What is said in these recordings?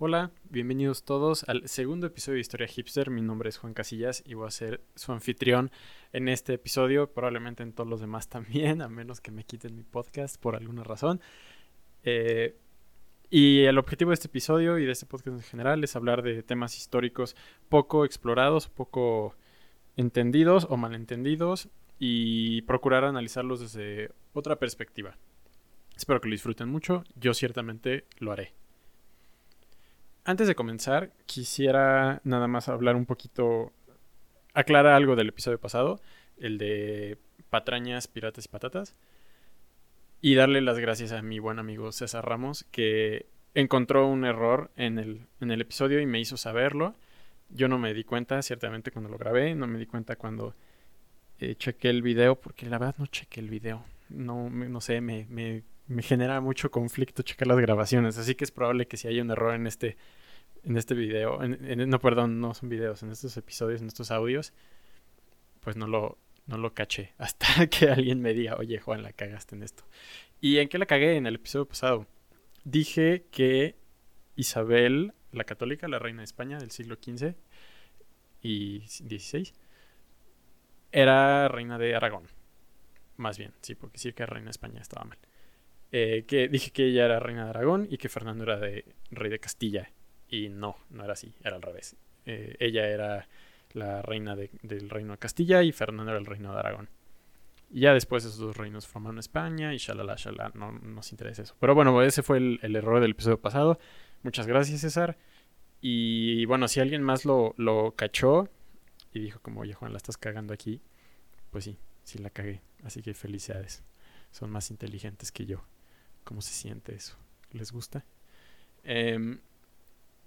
Hola, bienvenidos todos al segundo episodio de Historia Hipster. Mi nombre es Juan Casillas y voy a ser su anfitrión en este episodio, probablemente en todos los demás también, a menos que me quiten mi podcast por alguna razón. Eh, y el objetivo de este episodio y de este podcast en general es hablar de temas históricos poco explorados, poco entendidos o malentendidos y procurar analizarlos desde otra perspectiva. Espero que lo disfruten mucho, yo ciertamente lo haré. Antes de comenzar, quisiera nada más hablar un poquito, aclarar algo del episodio pasado, el de patrañas, piratas y patatas, y darle las gracias a mi buen amigo César Ramos, que encontró un error en el, en el episodio y me hizo saberlo. Yo no me di cuenta, ciertamente, cuando lo grabé, no me di cuenta cuando eh, chequé el video, porque la verdad no chequé el video. No, no sé, me, me, me, genera mucho conflicto checar las grabaciones. Así que es probable que si haya un error en este, en este video, en, no, perdón, no son videos, en estos episodios, en estos audios, pues no lo, no lo caché. Hasta que alguien me diga, oye Juan, la cagaste en esto. ¿Y en qué la cagué en el episodio pasado? Dije que Isabel, la católica, la reina de España del siglo XV y XVI, era reina de Aragón. Más bien, sí, porque decir que reina de España estaba mal. Eh, que dije que ella era reina de Aragón y que Fernando era de rey de Castilla. Y no, no era así, era al revés. Eh, ella era la reina del reino de Castilla y Fernando era el reino de Aragón. Y ya después esos dos reinos formaron España y shalala, shalala, no nos interesa eso. Pero bueno, ese fue el, el, error del episodio pasado. Muchas gracias, César. Y bueno, si alguien más lo, lo cachó, y dijo como, oye Juan, la estás cagando aquí, pues sí, sí la cagué. Así que felicidades. Son más inteligentes que yo. ¿Cómo se siente eso? ¿Les gusta? Eh,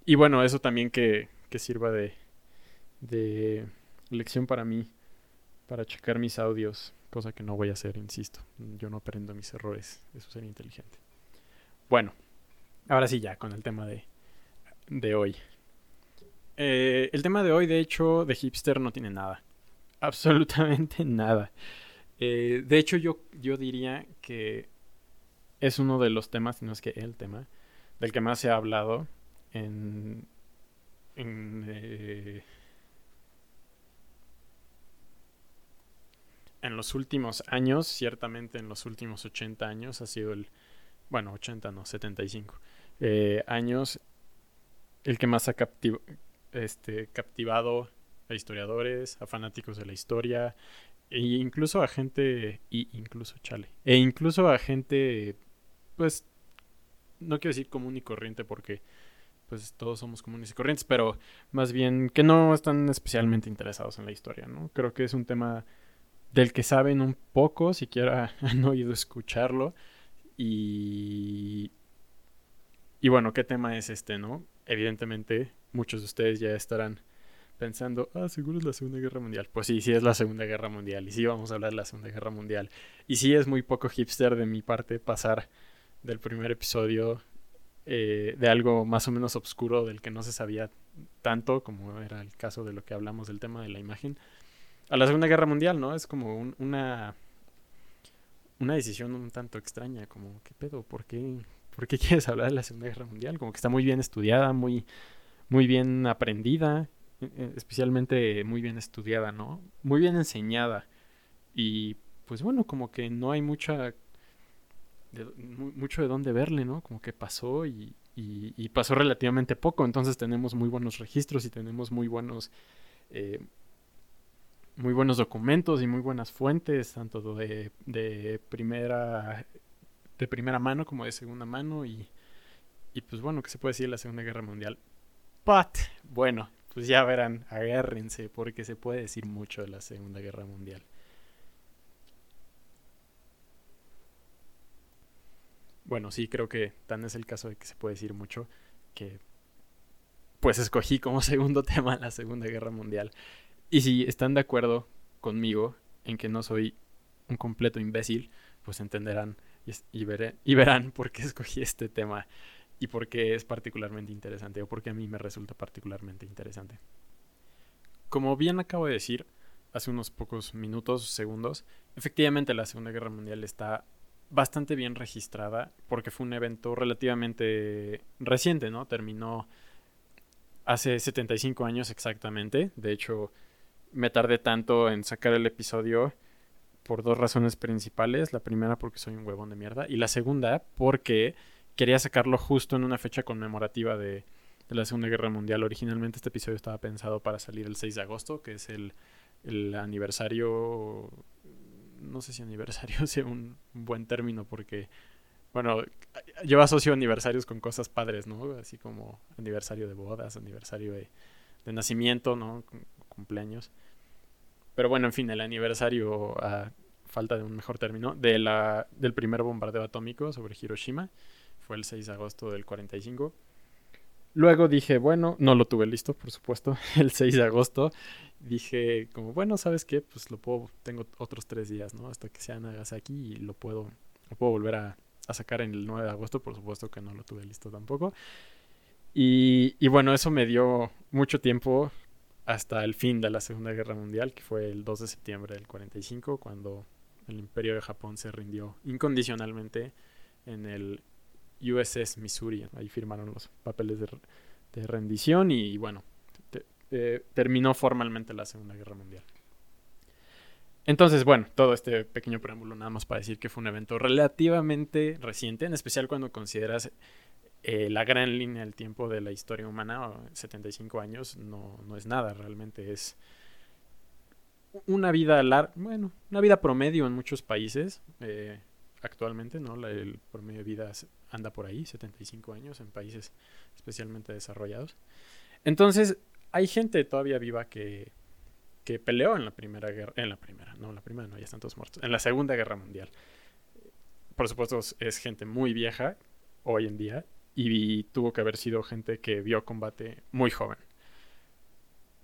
y bueno, eso también que, que sirva de, de lección para mí, para checar mis audios, cosa que no voy a hacer, insisto. Yo no aprendo mis errores, eso sería inteligente. Bueno, ahora sí ya, con el tema de, de hoy. Eh, el tema de hoy, de hecho, de hipster no tiene nada. Absolutamente nada. Eh, de hecho, yo, yo diría que es uno de los temas, si no es que el tema, del que más se ha hablado en. en. Eh, en los últimos años, ciertamente en los últimos 80 años, ha sido el. Bueno, 80 no, 75 eh, años, el que más ha este, captivado a historiadores, a fanáticos de la historia, e incluso a gente, y incluso, chale, e incluso a gente, pues, no quiero decir común y corriente porque, pues, todos somos comunes y corrientes, pero más bien que no están especialmente interesados en la historia, ¿no? Creo que es un tema del que saben un poco, siquiera han oído escucharlo, y... Y bueno, ¿qué tema es este, no? Evidentemente, muchos de ustedes ya estarán pensando, ah, seguro es la Segunda Guerra Mundial. Pues sí, sí es la Segunda Guerra Mundial. Y sí vamos a hablar de la Segunda Guerra Mundial. Y sí es muy poco hipster de mi parte pasar del primer episodio eh, de algo más o menos oscuro del que no se sabía tanto, como era el caso de lo que hablamos del tema de la imagen, a la Segunda Guerra Mundial, ¿no? Es como una, una decisión un tanto extraña, como, ¿qué pedo? ¿Por qué, ¿Por qué quieres hablar de la Segunda Guerra Mundial? Como que está muy bien estudiada, muy muy bien aprendida, e, e, especialmente muy bien estudiada, ¿no? Muy bien enseñada. Y pues bueno, como que no hay mucha mucho de dónde verle, ¿no? Como que pasó y, pasó relativamente poco, entonces tenemos muy buenos registros y tenemos muy buenos eh, muy buenos documentos y muy buenas fuentes, tanto de, de primera de primera mano como de segunda mano y, y pues bueno, ¿qué se puede decir de la Segunda Guerra Mundial? But, bueno, pues ya verán, agárrense porque se puede decir mucho de la Segunda Guerra Mundial. Bueno, sí, creo que tan es el caso de que se puede decir mucho que pues escogí como segundo tema la Segunda Guerra Mundial. Y si están de acuerdo conmigo en que no soy un completo imbécil, pues entenderán y, y verán por qué escogí este tema y por qué es particularmente interesante o por qué a mí me resulta particularmente interesante. Como bien acabo de decir hace unos pocos minutos, segundos, efectivamente la Segunda Guerra Mundial está bastante bien registrada porque fue un evento relativamente reciente, ¿no? Terminó hace 75 años exactamente. De hecho, me tardé tanto en sacar el episodio por dos razones principales. La primera porque soy un huevón de mierda y la segunda porque quería sacarlo justo en una fecha conmemorativa de, la Segunda Guerra Mundial. Originalmente este episodio estaba pensado para salir el 6 de agosto, que es el, el aniversario no sé si aniversario sea un, buen término porque, bueno, lleva asocio aniversarios con cosas padres, ¿no? Así como aniversario de bodas, aniversario de, nacimiento, ¿no? cumpleaños. Pero bueno, en fin, el aniversario, a falta de un mejor término, de la, del primer bombardeo atómico sobre Hiroshima. Fue el 6 de agosto del 45. Luego dije, bueno, no lo tuve listo, por supuesto, el 6 de agosto. Dije, como, bueno, ¿sabes qué? Pues lo puedo, tengo otros tres días, ¿no? Hasta que sea Nagasaki y lo puedo, lo puedo volver a, sacar en el 9 de agosto, por supuesto que no lo tuve listo tampoco. Y, y bueno, eso me dio mucho tiempo hasta el fin de la Segunda Guerra Mundial, que fue el 2 de septiembre del 45, cuando el imperio de Japón se rindió incondicionalmente en el USS Missouri. Ahí firmaron los papeles de, rendición y, bueno, terminó formalmente la Segunda Guerra Mundial. Entonces, bueno, todo este pequeño preámbulo nada más para decir que fue un evento relativamente reciente, en especial cuando consideras eh, la gran línea del tiempo de la historia humana, 75 años, no, no es nada, realmente es una vida larga, bueno, una vida promedio en muchos países. Eh, actualmente, ¿no? el promedio de vida anda por ahí, 75 años en países especialmente desarrollados. Entonces, hay gente todavía viva que, que peleó en la primera guerra, en la primera, no, en la primera no, ya están todos muertos, en la segunda guerra mundial. Por supuesto, es gente muy vieja hoy en día y tuvo que haber sido gente que vio combate muy joven,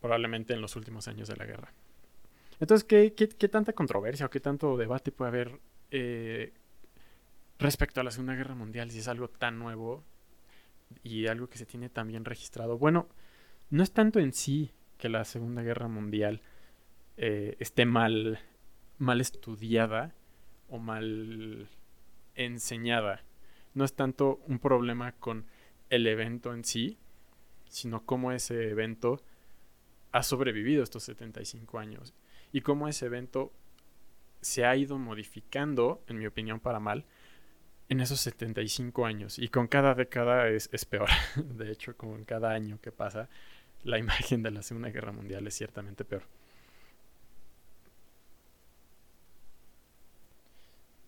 probablemente en los últimos años de la guerra. Entonces, ¿qué, qué, qué tanta controversia o qué tanto debate puede haber eh, respecto a la Segunda Guerra Mundial, si es algo tan nuevo y algo que se tiene tan bien registrado. Bueno, no es tanto en sí que la Segunda Guerra Mundial eh, esté mal, mal estudiada o mal enseñada. No es tanto un problema con el evento en sí, sino cómo ese evento ha sobrevivido estos 75 años y cómo ese evento se ha ido modificando, en mi opinión, para mal, en esos 75 años. Y con cada década es, peor. De hecho, con cada año que pasa, la imagen de la Segunda Guerra Mundial es ciertamente peor.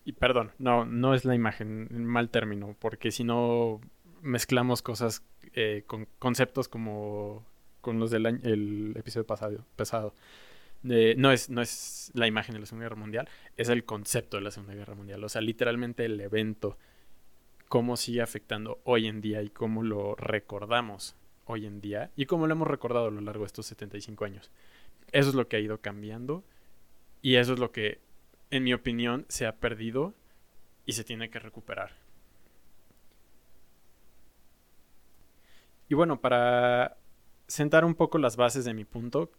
Y perdón, no, no es la imagen, en mal término, porque si no mezclamos cosas eh, con conceptos como con los del el episodio pasado, pasado no, es, no es la imagen de la Segunda Guerra Mundial, es el concepto de la Segunda Guerra Mundial. O sea, literalmente el evento, cómo sigue afectando hoy en día y cómo lo recordamos hoy en día y cómo lo hemos recordado a lo largo de estos 75 años. Eso es lo que ha ido cambiando y eso es lo que, en mi opinión, se ha perdido y se tiene que recuperar. Y bueno, para sentar un poco las bases de mi punto,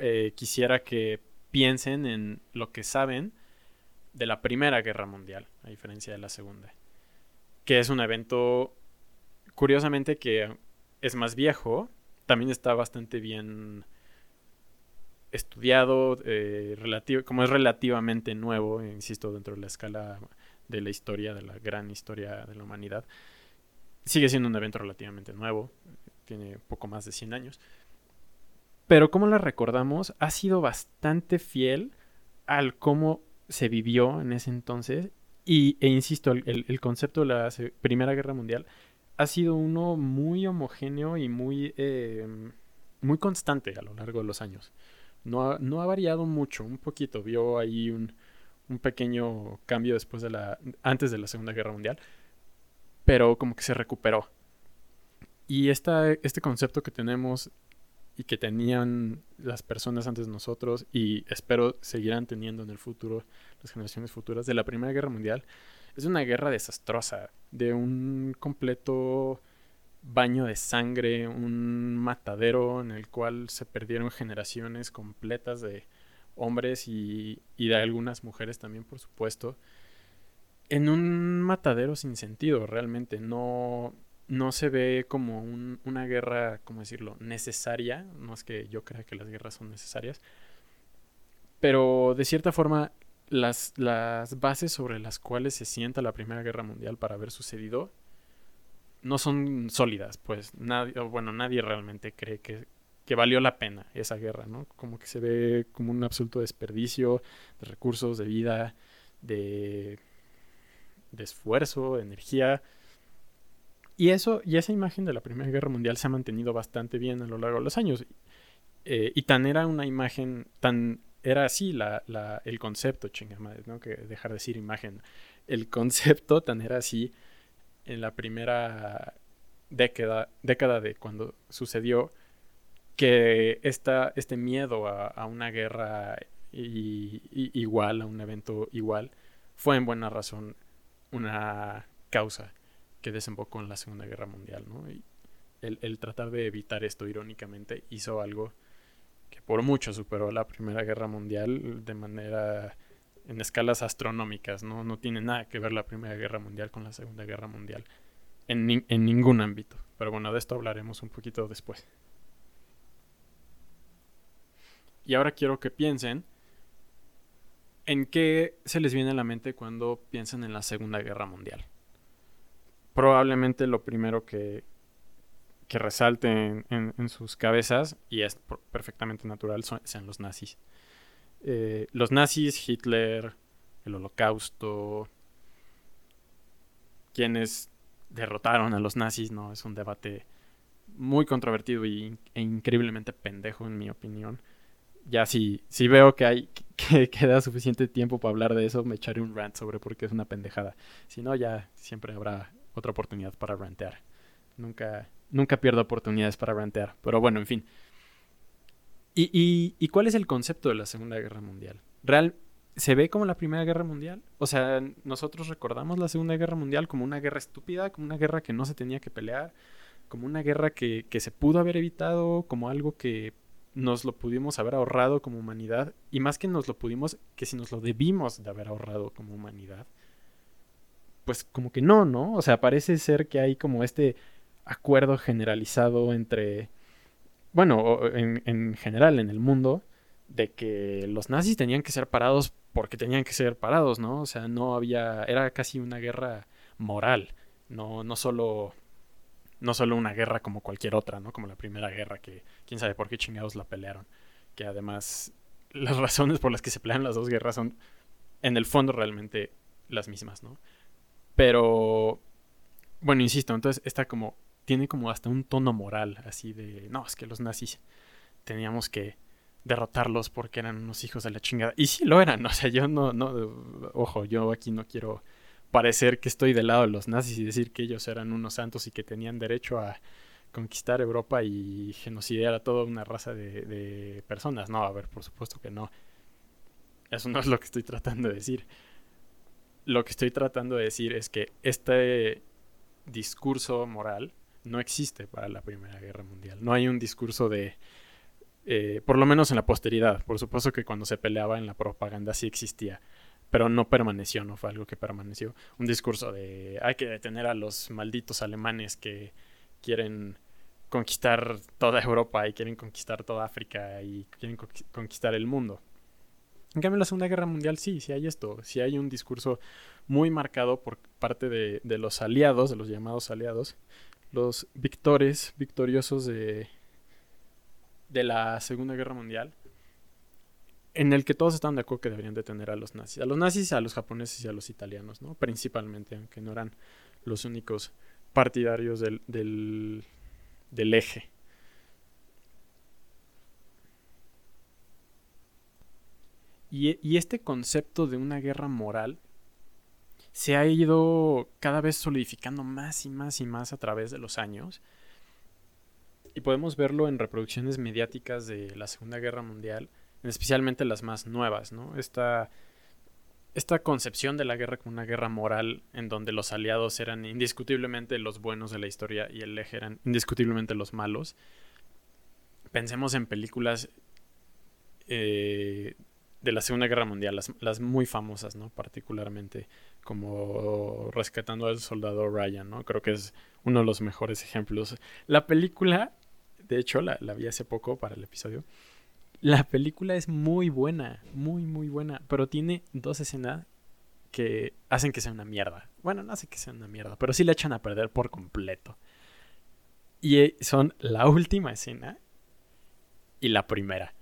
eh, quisiera que piensen en lo que saben de la Primera Guerra Mundial, a diferencia de la Segunda, que es un evento, curiosamente, que es más viejo, también está bastante bien estudiado, eh, como es relativamente nuevo, insisto, dentro de la escala de la historia, de la gran historia de la humanidad, sigue siendo un evento relativamente nuevo, tiene poco más de 100 años, pero como la recordamos, ha sido bastante fiel al cómo se vivió en ese entonces. Y, e insisto, el, concepto de la Primera Guerra Mundial ha sido uno muy homogéneo y muy, em, muy constante a lo largo de los años. No ha, no ha variado mucho, un poquito. Vio ahí un, un pequeño cambio después de la. antes de la Segunda Guerra Mundial. Pero como que se recuperó. Y esta, este concepto que tenemos y que tenían las personas antes de nosotros y espero seguirán teniendo en el futuro las generaciones futuras de la Primera Guerra Mundial es una guerra desastrosa, de un completo baño de sangre, un matadero en el cual se perdieron generaciones completas de hombres y, y de algunas mujeres también, por supuesto. en un matadero sin sentido, realmente. No, no se ve como una guerra, ¿cómo decirlo?, necesaria. No es que yo crea que las guerras son necesarias. Pero de cierta forma, las, las bases sobre las cuales se sienta la Primera Guerra Mundial para haber sucedido no son sólidas, pues nadie, bueno, nadie realmente cree que, que valió la pena esa guerra, ¿no? Como que se ve como un absoluto desperdicio de recursos, de vida, de, de esfuerzo, de energía. Y eso, y esa imagen de la Primera Guerra Mundial se ha mantenido bastante bien a lo largo de los años. Eh, y tan era una imagen, tan era así la, la, el concepto, chingamadre, ¿no? Que dejar de decir imagen. El concepto tan era así en la primera década, década de cuando sucedió que esta, este miedo a, una guerra igual, a un evento igual, fue en buena razón una causa que desembocó en la Segunda Guerra Mundial, ¿no? Y el, el, tratar de evitar esto irónicamente hizo algo que por mucho superó la Primera Guerra Mundial de manera en escalas astronómicas, ¿no? No tiene nada que ver la Primera Guerra Mundial con la Segunda Guerra Mundial en, en ningún ámbito. Pero bueno, de esto hablaremos un poquito después. Y ahora quiero que piensen en qué se les viene a la mente cuando piensan en la Segunda Guerra Mundial. Probablemente lo primero que, que resalte en, sus cabezas, y es perfectamente natural, sean los nazis. Eh, los nazis, Hitler, el holocausto, quienes derrotaron a los nazis, ¿no? Es un debate muy controvertido y, e increíblemente pendejo, en mi opinión. Ya si, si veo que hay que queda suficiente tiempo para hablar de eso, me echaré un rant sobre por qué es una pendejada. Si no, ya siempre habrá otra oportunidad para rantear. Nunca, nunca pierdo oportunidades para rantear. Pero bueno, en fin. ¿Y, y, cuál es el concepto de la Segunda Guerra Mundial? ¿Real, ¿Se ve como la Primera Guerra Mundial? O sea, nosotros recordamos la Segunda Guerra Mundial como una guerra estúpida, como una guerra que no se tenía que pelear, como una guerra que, que se pudo haber evitado, como algo que nos lo pudimos haber ahorrado como humanidad, y más que nos lo pudimos, que si nos lo debimos de haber ahorrado como humanidad, pues como que no, ¿no? O sea, parece ser que hay como este acuerdo generalizado entre, bueno, en, en general en el mundo, de que los nazis tenían que ser parados porque tenían que ser parados, ¿no? O sea, no había, era casi una guerra moral, no, no solo, no solo una guerra como cualquier otra, ¿no? Como la primera guerra que quién sabe por qué chingados la pelearon, que además las razones por las que se pelean las dos guerras son en el fondo realmente las mismas, ¿no? Pero, bueno, insisto, entonces está como, tiene como hasta un tono moral, así de, no, es que los nazis teníamos que derrotarlos porque eran unos hijos de la chingada. Y sí lo eran, o sea, yo no, no, ojo, yo aquí no quiero parecer que estoy del lado de los nazis y decir que ellos eran unos santos y que tenían derecho a conquistar Europa y genocidiar a toda una raza de, de personas. No, a ver, por supuesto que no. Eso no es lo que estoy tratando de decir. Lo que estoy tratando de decir es que este discurso moral no existe para la Primera Guerra Mundial. No hay un discurso de eh, por lo menos en la posteridad. Por supuesto que cuando se peleaba en la propaganda sí existía, pero no permaneció, no fue algo que permaneció. Un discurso de hay que detener a los malditos alemanes que quieren conquistar toda Europa y quieren conquistar toda África y quieren conquistar el mundo. En cambio, en la Segunda Guerra Mundial sí, sí hay esto, sí hay un discurso muy marcado por parte de, los aliados, de los llamados aliados, los victores, victoriosos de, de la Segunda Guerra Mundial, en el que todos estaban de acuerdo que deberían detener a los nazis. A los nazis, a los japoneses y a los italianos, ¿no? Principalmente, aunque no eran los únicos partidarios del, del eje. Y, este concepto de una guerra moral se ha ido cada vez solidificando más y más y más a través de los años. Y podemos verlo en reproducciones mediáticas de la Segunda Guerra Mundial, especialmente las más nuevas, ¿no? Esta, esta concepción de la guerra como una guerra moral, en donde los aliados eran indiscutiblemente los buenos de la historia y el eje eran indiscutiblemente los malos. Pensemos en películas eh, de la Segunda Guerra Mundial, las, las, muy famosas, ¿no? Particularmente como Rescatando al Soldado Ryan, ¿no? Creo que es uno de los mejores ejemplos. La película, de hecho, la, la vi hace poco para el episodio. La película es muy buena, muy, muy buena, pero tiene dos escenas que hacen que sea una mierda. Bueno, no hace que sea una mierda, pero sí la echan a perder por completo. Y eh, son la última escena y la primera.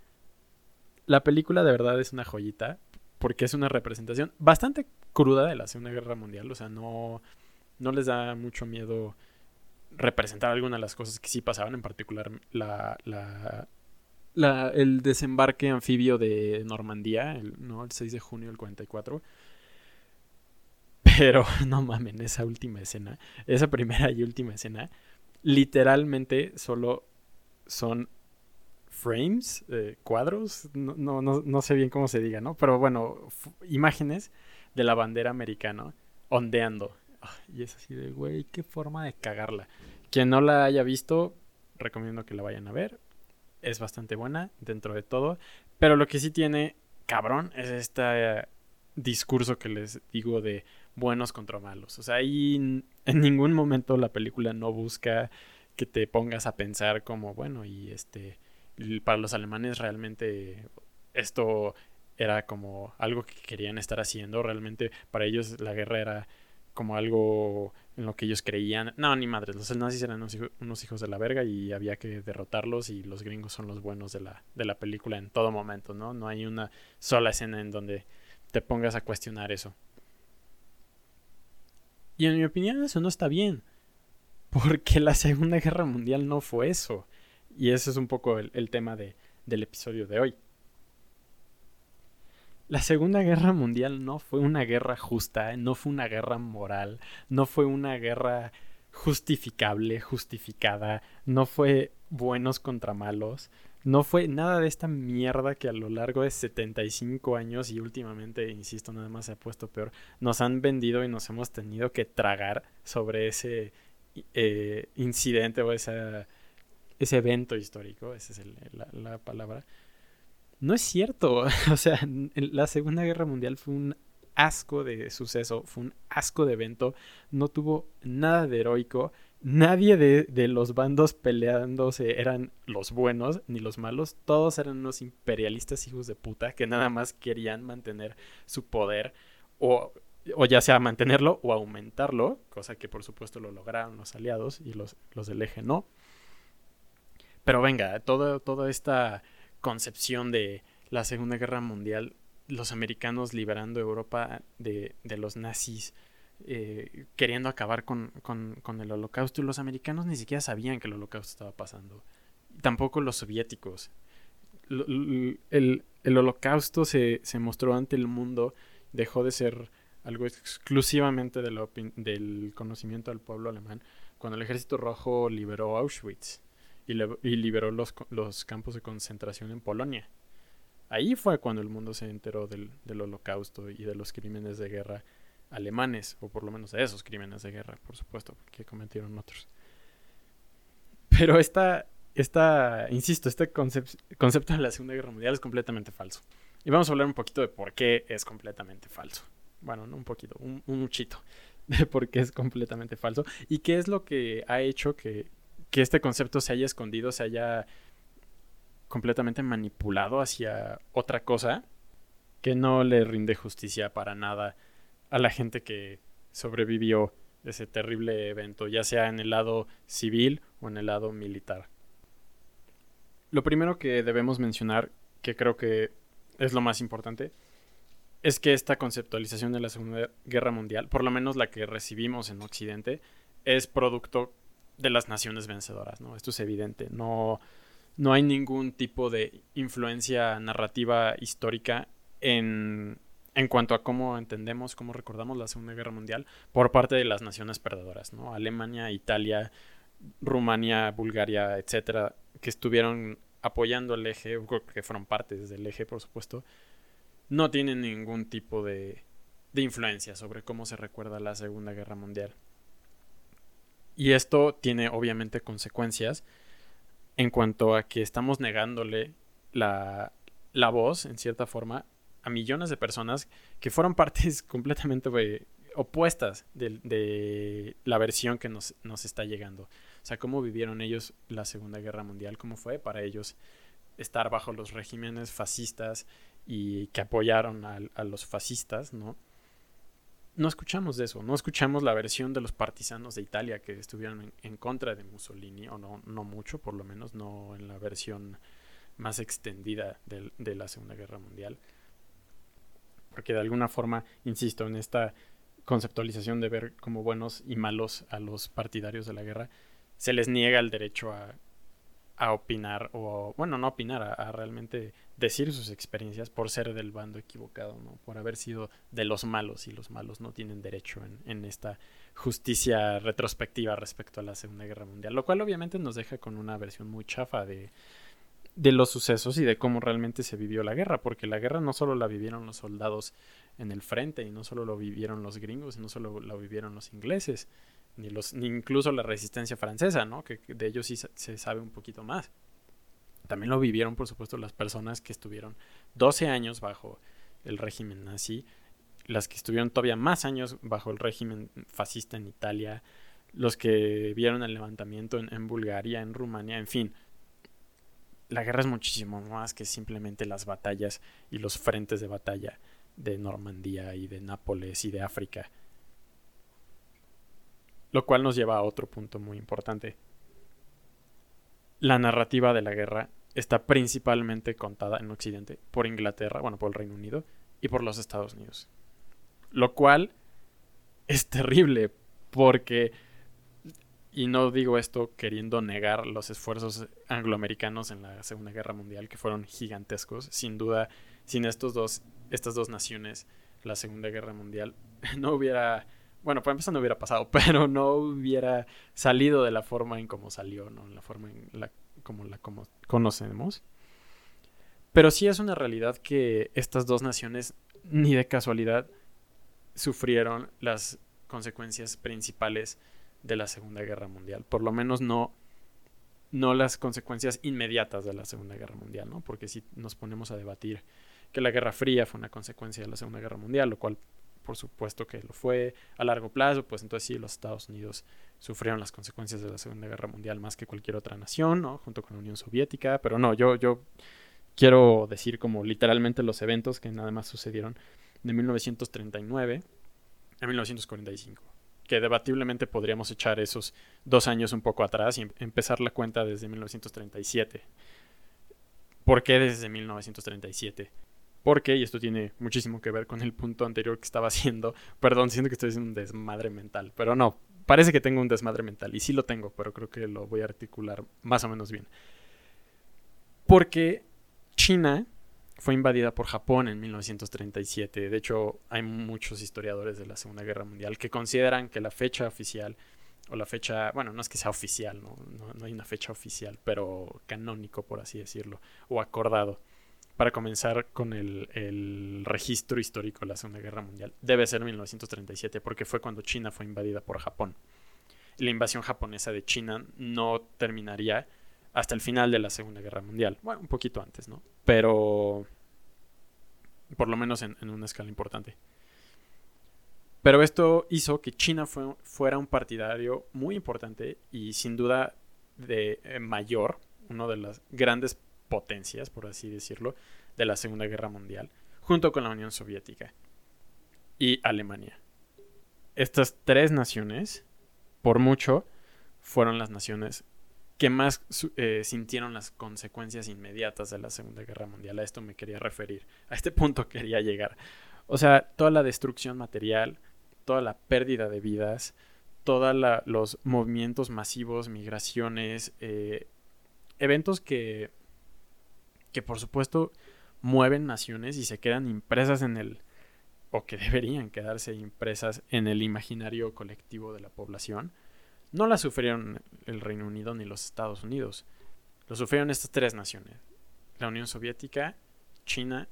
La película de verdad es una joyita porque es una representación bastante cruda de la Segunda Guerra Mundial. O sea, no, no les da mucho miedo representar algunas de las cosas que sí pasaban, en particular la, la, el desembarque anfibio de Normandía, el, el 6 de junio del 44. Pero no mamen, esa última escena, esa primera y última escena, literalmente solo son frames, eh, cuadros, no, no, no, sé bien cómo se diga, ¿no? Pero bueno, imágenes de la bandera americana ondeando. y es así de, güey, qué forma de cagarla. Quien no la haya visto, recomiendo que la vayan a ver. Es bastante buena dentro de todo. Pero lo que sí tiene, cabrón, es este discurso que les digo de buenos contra malos. O sea, ahí en ningún momento la película no busca que te pongas a pensar como, bueno, y este, para los alemanes realmente esto era como algo que querían estar haciendo, realmente para ellos la guerra era como algo en lo que ellos creían. No, ni madres, los nazis eran unos hijos, de la verga y había que derrotarlos y los gringos son los buenos de la, de la película en todo momento, ¿no? No hay una sola escena en donde te pongas a cuestionar eso. Y en mi opinión eso no está bien. Porque la Segunda Guerra Mundial no fue eso. Y ese es un poco el, tema de, del episodio de hoy. La Segunda Guerra Mundial no fue una guerra justa, no fue una guerra moral, no fue una guerra justificable, justificada, no fue buenos contra malos, no fue nada de esta mierda que a lo largo de 75 años y últimamente, insisto, nada más se ha puesto peor, nos han vendido y nos hemos tenido que tragar sobre ese eh, incidente o esa, ese evento histórico, esa es la, palabra. No es cierto, o sea, la Segunda Guerra Mundial fue un asco de suceso, fue un asco de evento, no tuvo nada de heroico, nadie de, los bandos peleándose eran los buenos ni los malos, todos eran unos imperialistas hijos de puta que nada más querían mantener su poder o, o ya sea mantenerlo o aumentarlo, cosa que por supuesto lo lograron los aliados y los, los del eje no. Pero venga, todo, toda esta concepción de la Segunda Guerra Mundial, los americanos liberando Europa de, de los nazis, eh, queriendo acabar con, el holocausto los americanos ni siquiera sabían que el holocausto estaba pasando. Tampoco los soviéticos. El, holocausto se, mostró ante el mundo, dejó de ser algo exclusivamente del conocimiento del pueblo alemán cuando el ejército rojo liberó Auschwitz y, liberó los, campos de concentración en Polonia. Ahí fue cuando el mundo se enteró del, del holocausto y de los crímenes de guerra alemanes, o por lo menos de esos crímenes de guerra, por supuesto, que cometieron otros. Pero esta, esta insisto, este concepto de la Segunda Guerra Mundial es completamente falso. Y vamos a hablar un poquito de por qué es completamente falso. Bueno, no un poquito, un, un muchito de por qué es completamente falso y qué es lo que ha hecho que, que este concepto se haya escondido, se haya completamente manipulado hacia otra cosa que no le rinde justicia para nada a la gente que sobrevivió ese terrible evento, ya sea en el lado civil o en el lado militar. Lo primero que debemos mencionar, que creo que es lo más importante, es que esta conceptualización de la Segunda Guerra Mundial, por lo menos la que recibimos en Occidente, es producto de las naciones vencedoras, ¿no? Esto es evidente, no, no hay ningún tipo de influencia narrativa histórica en en cuanto a cómo entendemos, cómo recordamos la Segunda Guerra Mundial por parte de las naciones perdedoras, ¿no? Alemania, Italia, Rumania, Bulgaria, etcétera, que estuvieron apoyando el eje, que fueron partes del eje, por supuesto, no tienen ningún tipo de, de influencia sobre cómo se recuerda la Segunda Guerra Mundial. Y esto tiene obviamente consecuencias en cuanto a que estamos negándole la, la voz, en cierta forma, a millones de personas que fueron partes completamente opuestas de, la versión que nos, nos está llegando. O sea, cómo vivieron ellos la Segunda Guerra Mundial, cómo fue para ellos estar bajo los regímenes fascistas y que apoyaron a, los fascistas, ¿no? No escuchamos de eso, no escuchamos la versión de los partisanos de Italia que estuvieron en, contra de Mussolini, o no, no mucho, por lo menos, no en la versión más extendida de, de la Segunda Guerra Mundial. Porque de alguna forma, insisto, en esta conceptualización de ver como buenos y malos a los partidarios de la guerra, se les niega el derecho a, a opinar o, bueno, no opinar, a, realmente decir sus experiencias por ser del bando equivocado, ¿no? Por haber sido de los malos y los malos no tienen derecho en, en esta justicia retrospectiva respecto a la Segunda Guerra Mundial, lo cual obviamente nos deja con una versión muy chafa de, de los sucesos y de cómo realmente se vivió la guerra, porque la guerra no solo la vivieron los soldados en el frente y no solo lo vivieron los gringos, no solo lo vivieron los ingleses, ni, los, ni incluso la resistencia francesa, ¿no? Que de ellos sí se sabe un poquito más. También lo vivieron, por supuesto, las personas que estuvieron 12 años bajo el régimen nazi, las que estuvieron todavía más años bajo el régimen fascista en Italia, los que vieron el levantamiento en, en Bulgaria, en Rumania, en fin. La guerra es muchísimo más que simplemente las batallas y los frentes de batalla de Normandía y de Nápoles y de África. Lo cual nos lleva a otro punto muy importante. La narrativa de la guerra está principalmente contada en Occidente por Inglaterra, bueno, por el Reino Unido y por los Estados Unidos. Lo cual es terrible porque, y no digo esto queriendo negar los esfuerzos angloamericanos en la Segunda Guerra Mundial, que fueron gigantescos, sin duda, sin estos dos, estas dos naciones, la Segunda Guerra Mundial no hubiera bueno, por empezar no hubiera pasado, pero no hubiera salido de la forma en como salió, ¿no? En la forma en la como la conocemos. Pero sí es una realidad que estas dos naciones ni de casualidad sufrieron las consecuencias principales de la Segunda Guerra Mundial. Por lo menos no, no las consecuencias inmediatas de la Segunda Guerra Mundial, ¿no? Porque si nos ponemos a debatir que la Guerra Fría fue una consecuencia de la Segunda Guerra Mundial, lo cual por supuesto que lo fue a largo plazo, pues entonces sí, los Estados Unidos sufrieron las consecuencias de la Segunda Guerra Mundial más que cualquier otra nación, ¿no? Junto con la Unión Soviética, pero no, yo, yo quiero decir como literalmente los eventos que nada más sucedieron de 1939 a 1945, que debatiblemente podríamos echar esos dos años un poco atrás y em-, empezar la cuenta desde 1937. ¿Por qué desde 1937? Porque, y esto tiene muchísimo que ver con el punto anterior que estaba haciendo, perdón, siento que estoy haciendo un desmadre mental, pero no, parece que tengo un desmadre mental, y sí lo tengo, pero creo que lo voy a articular más o menos bien. Porque China fue invadida por Japón en 1937. De hecho, hay muchos historiadores de la Segunda Guerra Mundial que consideran que la fecha oficial, o la fecha, bueno, no es que sea oficial, no, no, no hay una fecha oficial, pero canónico, por así decirlo, o acordado para comenzar con el, registro histórico de la Segunda Guerra Mundial. Debe ser 1937 porque fue cuando China fue invadida por Japón. la invasión japonesa de China no terminaría hasta el final de la Segunda Guerra Mundial. Bueno, un poquito antes, ¿no? Pero por lo menos en, una escala importante. Pero esto hizo que China fuera un partidario muy importante y sin duda de eh, mayor, uno de las grandes potencias, por así decirlo, de la Segunda Guerra Mundial, junto con la Unión Soviética y Alemania. Estas tres naciones, por mucho, fueron las naciones que más eh, sintieron las consecuencias inmediatas de la Segunda Guerra Mundial. A esto me quería referir, a este punto quería llegar. O sea, toda la destrucción material, toda la pérdida de vidas, todos los movimientos masivos, migraciones, eh, eventos que que por supuesto mueven naciones y se quedan impresas en el, o que deberían quedarse impresas en el imaginario colectivo de la población, no la sufrieron el Reino Unido ni los Estados Unidos. Lo sufrieron estas tres naciones, la Unión Soviética, China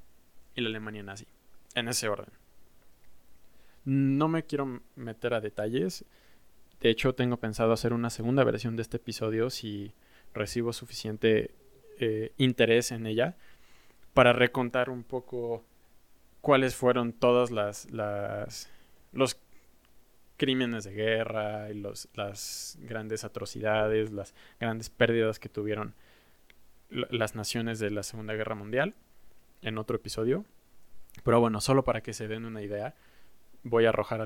y la Alemania nazi, en ese orden. No me quiero meter a detalles, de hecho tengo pensado hacer una segunda versión de este episodio si recibo suficiente eh, interés en ella para recontar un poco cuáles fueron todas las, los crímenes de guerra y los, las grandes atrocidades, las grandes pérdidas que tuvieron las naciones de la Segunda Guerra Mundial en otro episodio. Pero bueno, solo para que se den una idea, voy a arrojar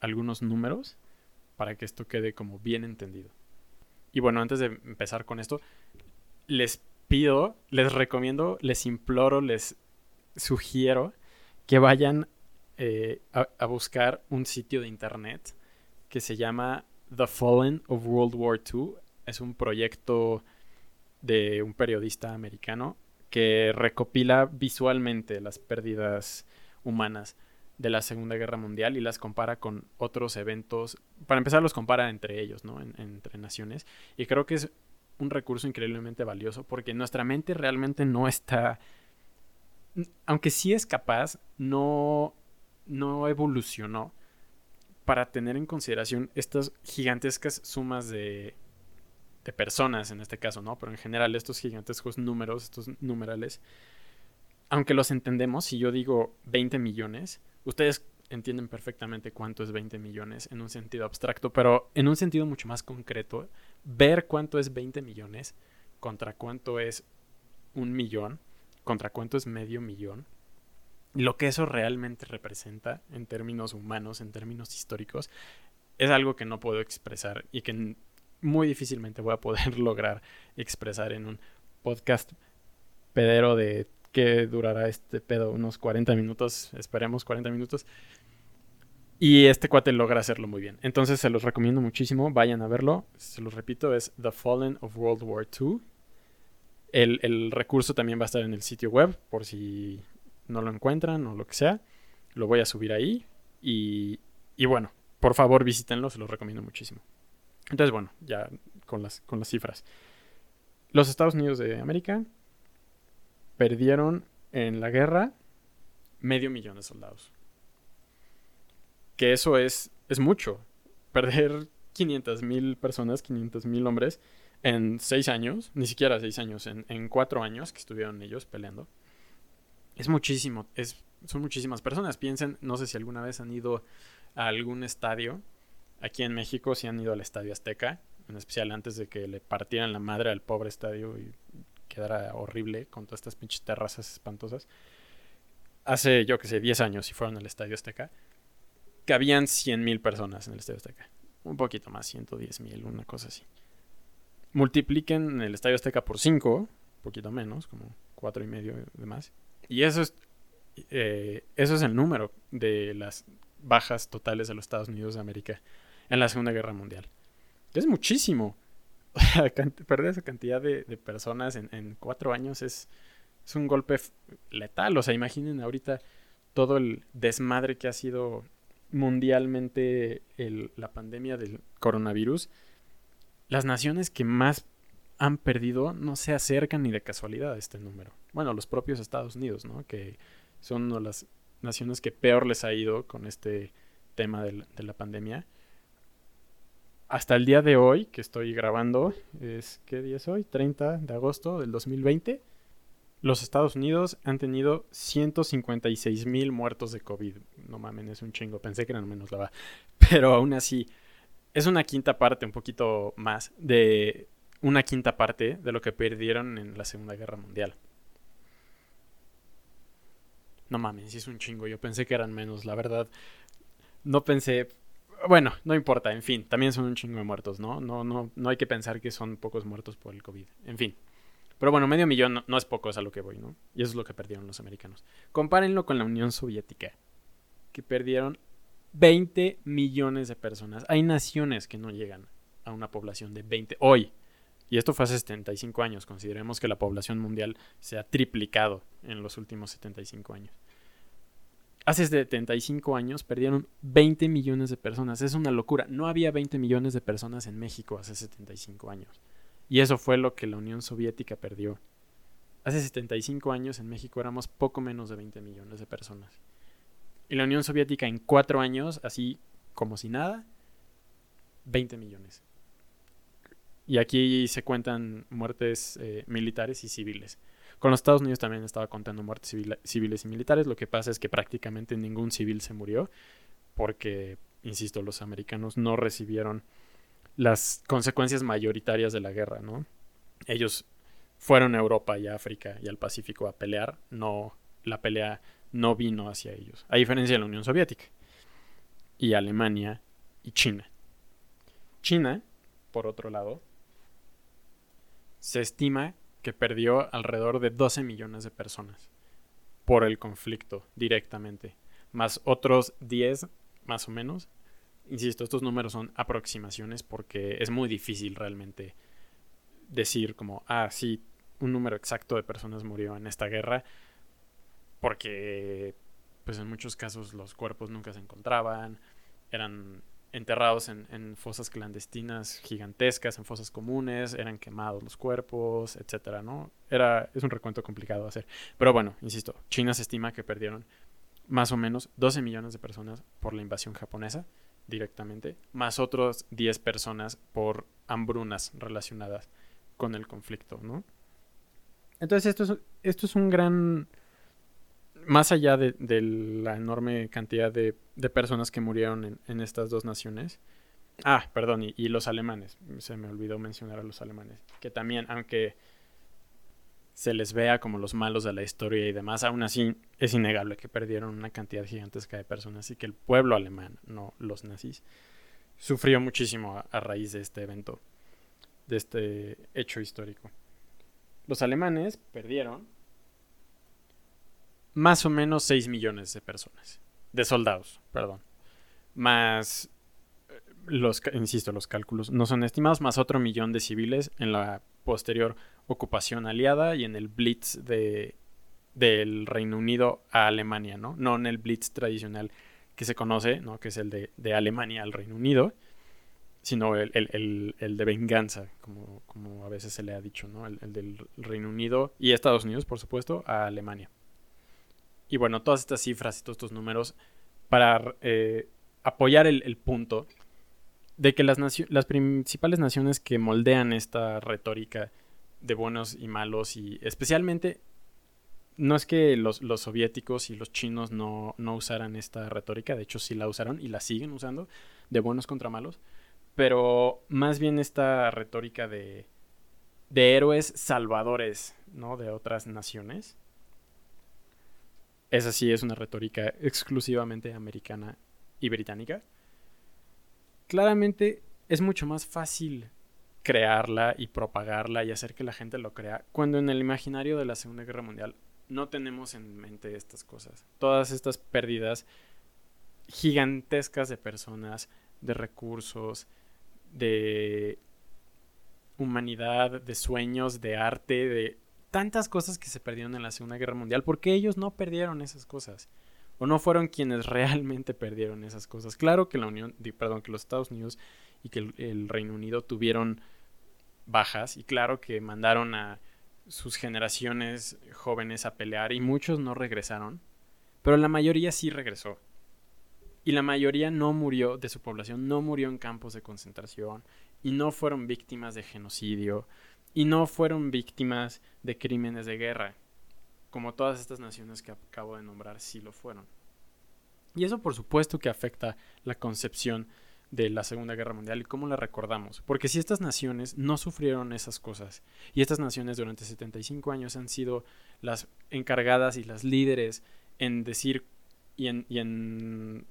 algunos números para que esto quede como bien entendido. Y bueno, antes de empezar con esto, les pido, les recomiendo, les imploro, les sugiero que vayan eh, a, buscar un sitio de internet que se llama The Fallen of World War II. Es un proyecto de un periodista americano que recopila visualmente las pérdidas humanas de la Segunda Guerra Mundial y las compara con otros eventos. Para empezar, los compara entre ellos, ¿no? entre naciones. Y creo que es un recurso increíblemente valioso porque nuestra mente realmente no está. Aunque sí es capaz, no, no evolucionó para tener en consideración estas gigantescas sumas de, de personas en este caso, ¿no? Pero en general estos gigantescos números, estos numerales, aunque los entendemos, si yo digo 20 millones, ustedes entienden perfectamente cuánto es 20 millones en un sentido abstracto, pero en un sentido mucho más concreto, ver cuánto es 20 millones contra cuánto es un millón, contra cuánto es medio millón, lo que eso realmente representa en términos humanos, en términos históricos, es algo que no puedo expresar y que muy difícilmente voy a poder lograr expresar en un podcast pedero de que durará este pedo unos 40 minutos, esperemos 40 minutos. Y este cuate logra hacerlo muy bien. Entonces se los recomiendo muchísimo. Vayan a verlo. Se los repito, es The Fallen of World War II. El, recurso también va a estar en el sitio web por si no lo encuentran o lo que sea. Lo voy a subir ahí. Y, y bueno, por favor visítenlo, se los recomiendo muchísimo. Entonces, bueno, ya con las, con las cifras. Los Estados Unidos de América perdieron en la guerra medio millón de soldados que eso es, es mucho. Perder 500 mil personas, 500 mil hombres en seis años, ni siquiera seis años, en, cuatro años que estuvieron ellos peleando. Es muchísimo, es, son muchísimas personas. Piensen, no sé si alguna vez han ido a algún estadio. Aquí en México, si han ido al Estadio Azteca, en especial antes de que le partieran la madre al pobre estadio y quedara horrible con todas estas pinches terrazas espantosas. Hace, yo que sé, 10 años, si fueron al Estadio Azteca, cabían 100.000 personas en el Estadio Azteca. Un poquito más, 110.000, una cosa así. Multipliquen el Estadio Azteca por 5, un poquito menos, como 4 y medio de más. Y eso es, eh, eso es el número de las bajas totales de los Estados Unidos de América en la Segunda Guerra Mundial. Es muchísimo. Perder esa cantidad de, personas en, cuatro años es, es un golpe letal. O sea, imaginen ahorita todo el desmadre que ha sido mundialmente la pandemia del coronavirus, las naciones que más han perdido no se acercan ni de casualidad a este número. Bueno, los propios Estados Unidos, ¿no? Que son una de las naciones que peor les ha ido con este tema de la, pandemia. Hasta el día de hoy, que estoy grabando, es ¿qué día es hoy? 30 de agosto del 2020 los Estados Unidos han tenido 156 mil muertos de COVID. No mames, es un chingo. Pensé que eran menos, la verdad. Pero aún así, es una quinta parte, un poquito más, de una quinta parte de lo que perdieron en la Segunda Guerra Mundial. No mames, es un chingo. Yo pensé que eran menos, la verdad. No pensé. Bueno, no importa, en fin, también son un chingo de muertos, ¿no? No, no, no hay que pensar que son pocos muertos por el COVID. En fin. Pero bueno, medio millón no, es poco, es a lo que voy, ¿no? Y eso es lo que perdieron los americanos. Compárenlo con la Unión Soviética, que perdieron 20 millones de personas. Hay naciones que no llegan a una población de 20 hoy. Y esto fue hace 75 años. Consideremos que la población mundial se ha triplicado en los últimos 75 años. Hace 75 años perdieron 20 millones de personas. Es una locura. No había 20 millones de personas en México hace 75 años. Y eso fue lo que la Unión Soviética perdió. Hace 75 años en México éramos poco menos de 20 millones de personas. Y la Unión Soviética en cuatro años, así como si nada, 20 millones. Y aquí se cuentan muertes eh, militares y civiles. Con los Estados Unidos también estaba contando muertes civiles y militares. Lo que pasa es que prácticamente ningún civil se murió porque, insisto, los americanos no recibieron las consecuencias mayoritarias de la guerra, ¿no? Ellos fueron a Europa y a África y al Pacífico a pelear, no, la pelea no vino hacia ellos, a diferencia de la Unión Soviética y Alemania y China. China, por otro lado, se estima perdió alrededor de 12 millones de personas por el conflicto directamente, más otros 10 más o menos. Insisto, estos números son aproximaciones porque es muy difícil realmente decir como, ah, sí, un número exacto de personas murió en esta guerra, porque pues en muchos casos los cuerpos nunca se encontraban, eran enterrados en, fosas clandestinas gigantescas, en fosas comunes, eran quemados los cuerpos, etcétera, ¿no? Era, es un recuento complicado de hacer. Pero bueno, insisto, China se estima que perdieron más o menos 12 millones de personas por la invasión japonesa directamente, más otros 10 personas por hambrunas relacionadas con el conflicto, ¿no? Entonces esto es, esto es un gran... Más allá de, la enorme cantidad de, personas que murieron en, estas dos naciones. Ah, perdón, y, los alemanes. Se me olvidó mencionar a los alemanes. Que también, aunque se les vea como los malos de la historia y demás, aún así es innegable que perdieron una cantidad gigantesca de personas y que el pueblo alemán, no los nazis, sufrió muchísimo a raíz de este evento, de este hecho histórico. Los alemanes perdieron más o menos 6 millones de personas, de soldados, perdón. Más, eh, los, insisto, los cálculos no son estimados, más otro millón de civiles en la posterior ocupación aliada y en el Blitz de, del Reino Unido a Alemania, ¿no? No en el Blitz tradicional que se conoce, ¿no? Que es el de, de Alemania al Reino Unido, sino el, de venganza, como, como, a veces se le ha dicho, ¿no? El, del Reino Unido y Estados Unidos, por supuesto, a Alemania. Y bueno, todas estas cifras y todos estos números para eh, apoyar el, punto de que las, principales naciones que moldean esta retórica de buenos y malos y especialmente no es que los, los soviéticos y los chinos no, no, usaran esta retórica, de hecho sí la usaron y la siguen usando, de buenos contra malos, pero más bien esta retórica de, de héroes salvadores, ¿no? De otras naciones. Esa sí es una retórica exclusivamente americana y británica. Claramente es mucho más fácil crearla y propagarla y hacer que la gente lo crea cuando en el imaginario de la Segunda Guerra Mundial no tenemos en mente estas cosas. Todas estas pérdidas gigantescas de personas, de recursos, de humanidad, de sueños, de arte, de tantas cosas que se perdieron en la Segunda Guerra Mundial, porque ellos no perdieron esas cosas o no fueron quienes realmente perdieron esas cosas. Claro que la Unión, perdón, que los Estados Unidos y que el, Reino Unido tuvieron bajas y claro que mandaron a sus generaciones jóvenes a pelear y muchos no regresaron, pero la mayoría sí regresó y la mayoría no murió de su población, no murió en campos de concentración y no fueron víctimas de genocidio y no fueron víctimas de crímenes de guerra, como todas estas naciones que acabo de nombrar sí lo fueron. Y eso por supuesto que afecta la concepción de la Segunda Guerra Mundial y cómo la recordamos. Porque si estas naciones no sufrieron esas cosas y estas naciones durante 75 años han sido las encargadas y las líderes en decir y en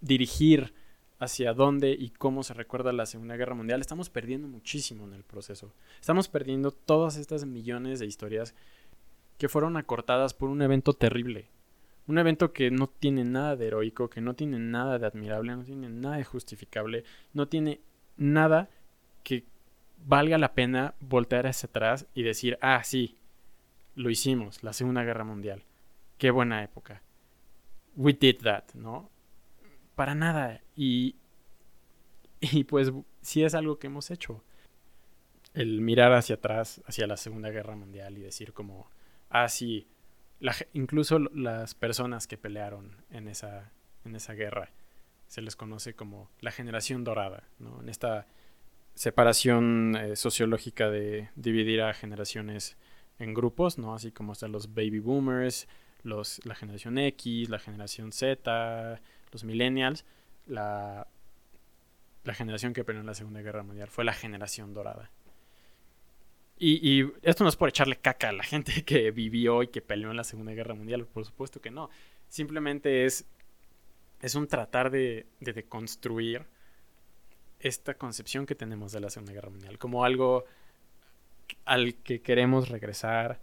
dirigir hacia dónde y cómo se recuerda la Segunda Guerra Mundial, estamos perdiendo muchísimo en el proceso. Estamos perdiendo todas estas millones de historias que fueron acortadas por un evento terrible. Un evento que no tiene nada de heroico, que no tiene nada de admirable, no tiene nada de justificable, no tiene nada que valga la pena voltear hacia atrás y decir, ah, sí, lo hicimos, la Segunda Guerra Mundial. Qué buena época. We did that, ¿no? Para nada. Y, y pues sí es algo que hemos hecho. El mirar hacia atrás, hacia la Segunda Guerra Mundial y decir como, ah, sí, incluso las personas que pelearon en esa, en esa guerra se les conoce como la generación dorada, ¿no? En esta separación eh, sociológica de dividir a generaciones en grupos, ¿no? Así como están los baby boomers, los, la generación X, la generación Z, los millennials, la, la generación que peleó en la Segunda Guerra Mundial fue la generación dorada. Y, y, esto no es por echarle caca a la gente que vivió y que peleó en la Segunda Guerra Mundial, por supuesto que no. Simplemente es, es un tratar de, de, de construir esta concepción que tenemos de la Segunda Guerra Mundial como algo al que queremos regresar,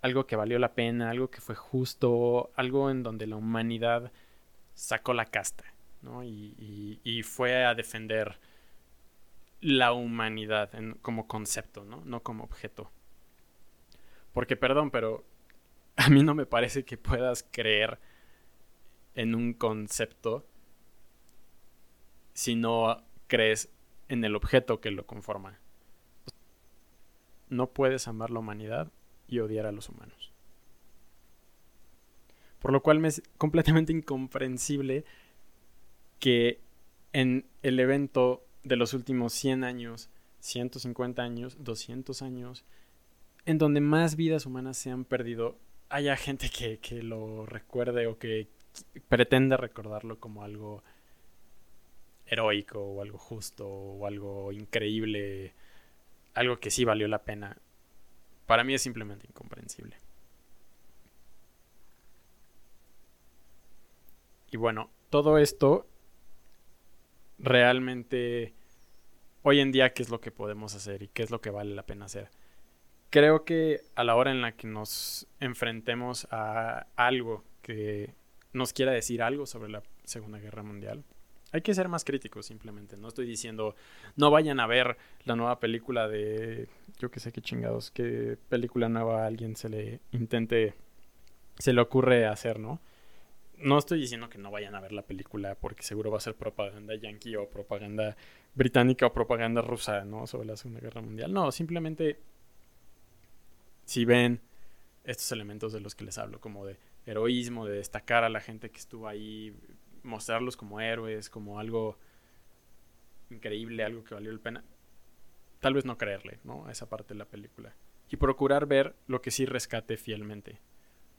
algo que valió la pena, algo que fue justo, algo en donde la humanidad sacó la casta, ¿no? Y, fue a defender la humanidad como concepto, ¿no? No como objeto. Porque, perdón, pero a mí no me parece que puedas creer en un concepto si no crees en el objeto que lo conforma. No puedes amar la humanidad y odiar a los humanos. Por lo cual me es completamente incomprensible que en el evento de los últimos 100 años, 150 años, 200 años, en donde más vidas humanas se han perdido, haya gente que, que lo recuerde o que pretenda recordarlo como algo heroico o algo justo o algo increíble, algo que sí valió la pena, para mí es simplemente incomprensible. Y bueno, todo esto realmente hoy en día qué es lo que podemos hacer y qué es lo que vale la pena hacer. Creo que a la hora en la que nos enfrentemos a algo que nos quiera decir algo sobre la Segunda Guerra Mundial, hay que ser más críticos simplemente. No estoy diciendo no vayan a ver la nueva película de yo que sé qué chingados, qué película nueva a alguien se le intente se le ocurre hacer, ¿no? No estoy diciendo que no vayan a ver la película porque seguro va a ser propaganda yankee o propaganda británica o propaganda rusa, ¿no? Sobre la Segunda Guerra Mundial. No, simplemente si ven estos elementos de los que les hablo, como de heroísmo, de destacar a la gente que estuvo ahí mostrarlos como héroes, como algo increíble, algo que valió la pena. Tal vez no creerle, ¿no? A esa parte de la película. Y procurar ver lo que sí rescate fielmente.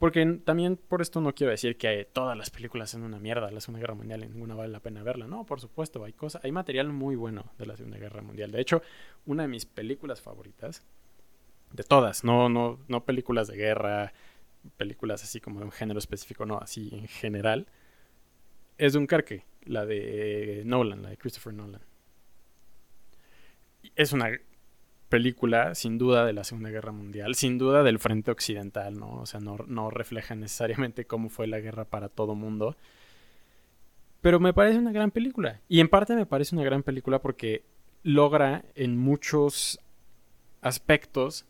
Porque también por esto no quiero decir que todas las películas son una mierda, la Segunda Guerra Mundial y ninguna vale la pena verla. No, por supuesto, hay cosas, hay material muy bueno de la Segunda Guerra Mundial. De hecho, una de mis películas favoritas, de todas, no, no, no películas de guerra, películas así como de un género específico, no, así en general, es Dunkerque, la de Nolan, la de Christopher Nolan. Es una película, sin duda, de la Segunda Guerra Mundial, sin duda del frente occidental, ¿no? O sea, no, no refleja necesariamente cómo fue la guerra para todo mundo. Pero me parece una gran película. Y en parte me parece una gran película porque logra en muchos aspectos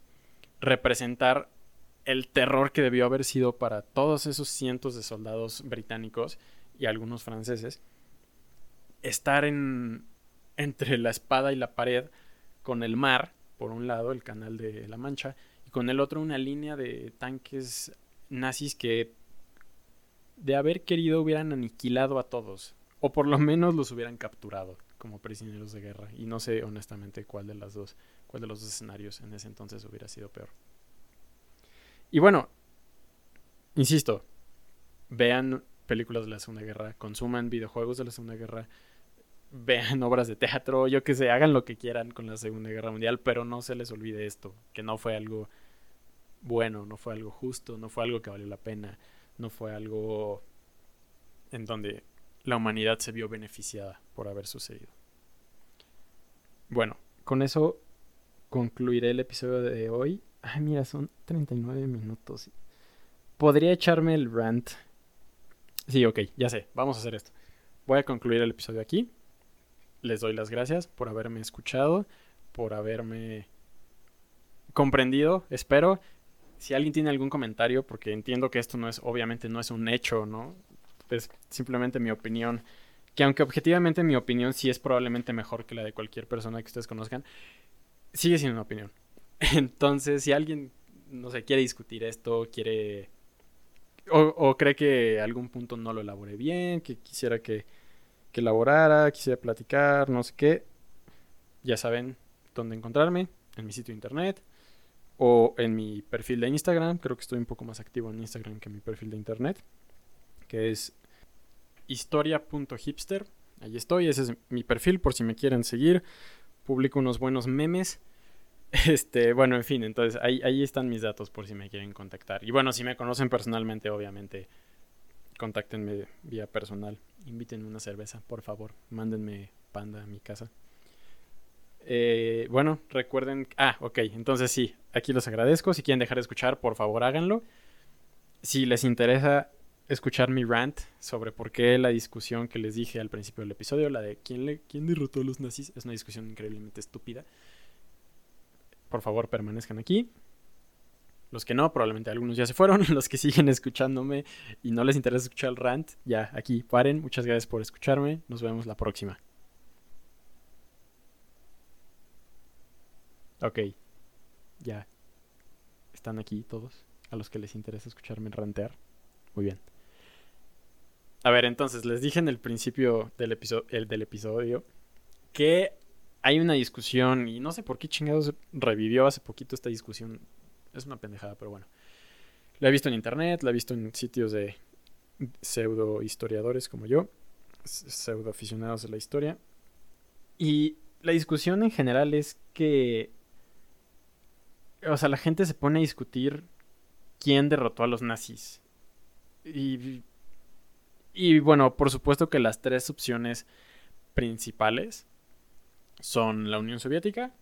representar el terror que debió haber sido para todos esos cientos de soldados británicos y algunos franceses, estar en, entre la espada y la pared con el mar, por un lado, el canal de la Mancha, y con el otro una línea de tanques nazis que de haber querido hubieran aniquilado a todos, o por lo menos los hubieran capturado como prisioneros de guerra. Y no sé honestamente cuál de las dos, cuál de los dos escenarios en ese entonces hubiera sido peor. Y bueno, insisto, vean películas de la Segunda Guerra, consuman videojuegos de la Segunda Guerra, vean obras de teatro, yo que sé, hagan lo que quieran con la Segunda Guerra Mundial, pero no se les olvide esto, que no fue algo bueno, no fue algo justo, no fue algo que valió la pena, no fue algo en donde la humanidad se vio beneficiada por haber sucedido. Bueno, con eso concluiré el episodio de hoy. Ay, mira, son 39 minutos. Podría echarme el rant Sí, ok, ya sé, vamos a hacer esto. Voy a concluir el episodio aquí. Les doy las gracias por haberme escuchado, por haberme comprendido, espero. Si alguien tiene algún comentario, porque entiendo que esto no es, obviamente no es un hecho, ¿no? Es simplemente mi opinión, que aunque objetivamente mi opinión sí es probablemente mejor que la de cualquier persona que ustedes conozcan, sigue siendo una opinión. Entonces, si alguien, no sé, quiere discutir esto, quiere o, cree que algún punto no lo elaboré bien, que quisiera que, que elaborara, quisiera platicar, no sé qué. Ya saben dónde encontrarme, en mi sitio internet o en mi perfil de Instagram. Creo que estoy un poco más activo en Instagram que en mi perfil de internet, que es historia.hipster. Ahí estoy, ese es mi perfil por si me quieren seguir. Publico unos buenos memes. Este, bueno, en fin, entonces ahí, ahí están mis datos por si me quieren contactar. Y bueno, si me conocen personalmente, obviamente, contáctenme vía personal. Invítenme una cerveza, por favor. Mándenme panda a mi casa. Eh, bueno, recuerden. Ah, ok. Entonces sí, aquí los agradezco. Si quieren dejar de escuchar, por favor háganlo. Si les interesa escuchar mi rant sobre por qué la discusión que les dije al principio del episodio, la de quién, le, quién derrotó a los nazis, es una discusión increíblemente estúpida. Por favor, permanezcan aquí. Los que no, probablemente algunos ya se fueron. Los que siguen escuchándome y no les interesa escuchar el rant, ya aquí paren. Muchas gracias por escucharme. Nos vemos la próxima. Ok. Ya. ¿Están aquí todos? A los que les interesa escucharme rantear. Muy bien. A ver, entonces, les dije en el principio del, episodio, el del episodio que hay una discusión y no sé por qué chingados revivió hace poquito esta discusión. Es una pendejada, pero bueno. La he visto en internet, la he visto en sitios de pseudo historiadores como yo, pseudo aficionados de la historia. Y la discusión en general es que o sea, la gente se pone a discutir quién derrotó a los nazis. Y, y bueno, por supuesto que las tres opciones principales son la Unión Soviética,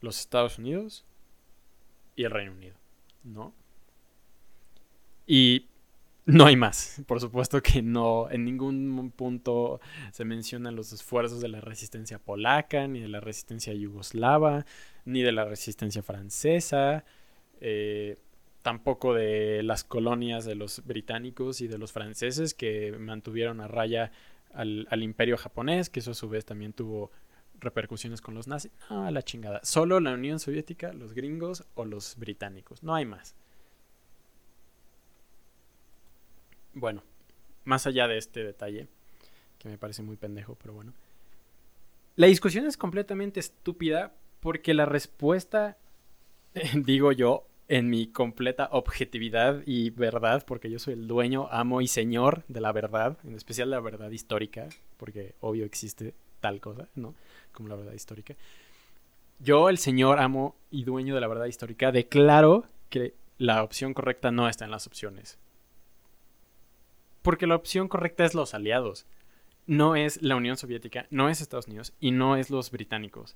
los Estados Unidos y el Reino Unido, ¿no? Y no hay más. Por supuesto que no, en ningún punto se mencionan los esfuerzos de la resistencia polaca, ni de la resistencia yugoslava, ni de la resistencia francesa, eh, tampoco de las colonias de los británicos y de los franceses que mantuvieron a raya al, al imperio japonés, que eso a su vez también tuvo repercusiones con los nazis. No, la chingada. Solo la Unión Soviética, los gringos o los británicos. No hay más. Bueno, más allá de este detalle, que me parece muy pendejo, pero bueno. La discusión es completamente estúpida porque la respuesta, digo yo, en mi completa objetividad y verdad, porque yo soy el dueño, amo y señor de la verdad, en especial la verdad histórica, porque obvio existe tal cosa, ¿no? Como la verdad histórica. Yo, el señor, amo y dueño de la verdad histórica, declaro que la opción correcta no está en las opciones. Porque la opción correcta es los aliados. No es la Unión Soviética, no es Estados Unidos y no es los británicos.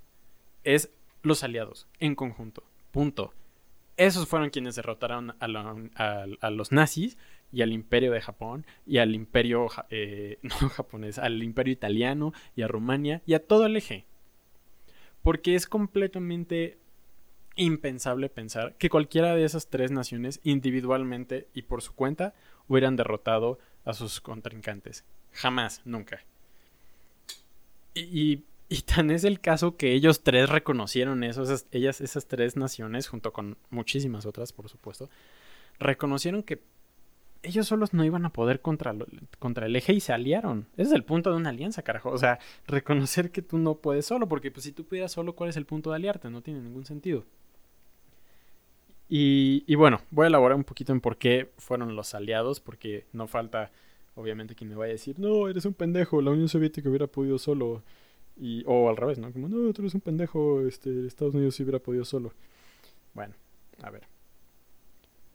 Es los aliados, en conjunto. Punto. Esos fueron quienes derrotaron a, los nazis y al imperio de Japón y al imperio eh, japonés, al imperio italiano y a Rumania y a todo el eje. Porque es completamente impensable pensar que cualquiera de esas tres naciones individualmente y por su cuenta hubieran derrotado a sus contrincantes. Jamás, nunca. Y, tan es el caso que ellos tres reconocieron eso, esas, ellas, esas tres naciones, junto con muchísimas otras, por supuesto, reconocieron que ellos solos no iban a poder contra, contra el eje y se aliaron. Ese es el punto de una alianza, carajo. O sea, reconocer que tú no puedes solo, porque pues si tú pudieras solo, ¿cuál es el punto de aliarte? No tiene ningún sentido. Y, bueno, voy a elaborar un poquito en por qué fueron los aliados, porque no falta, obviamente, quien me vaya a decir, no, eres un pendejo, la Unión Soviética hubiera podido solo. Y, o al revés, ¿no? Como, no, tú eres un pendejo, este, Estados Unidos sí hubiera podido solo. Bueno, a ver.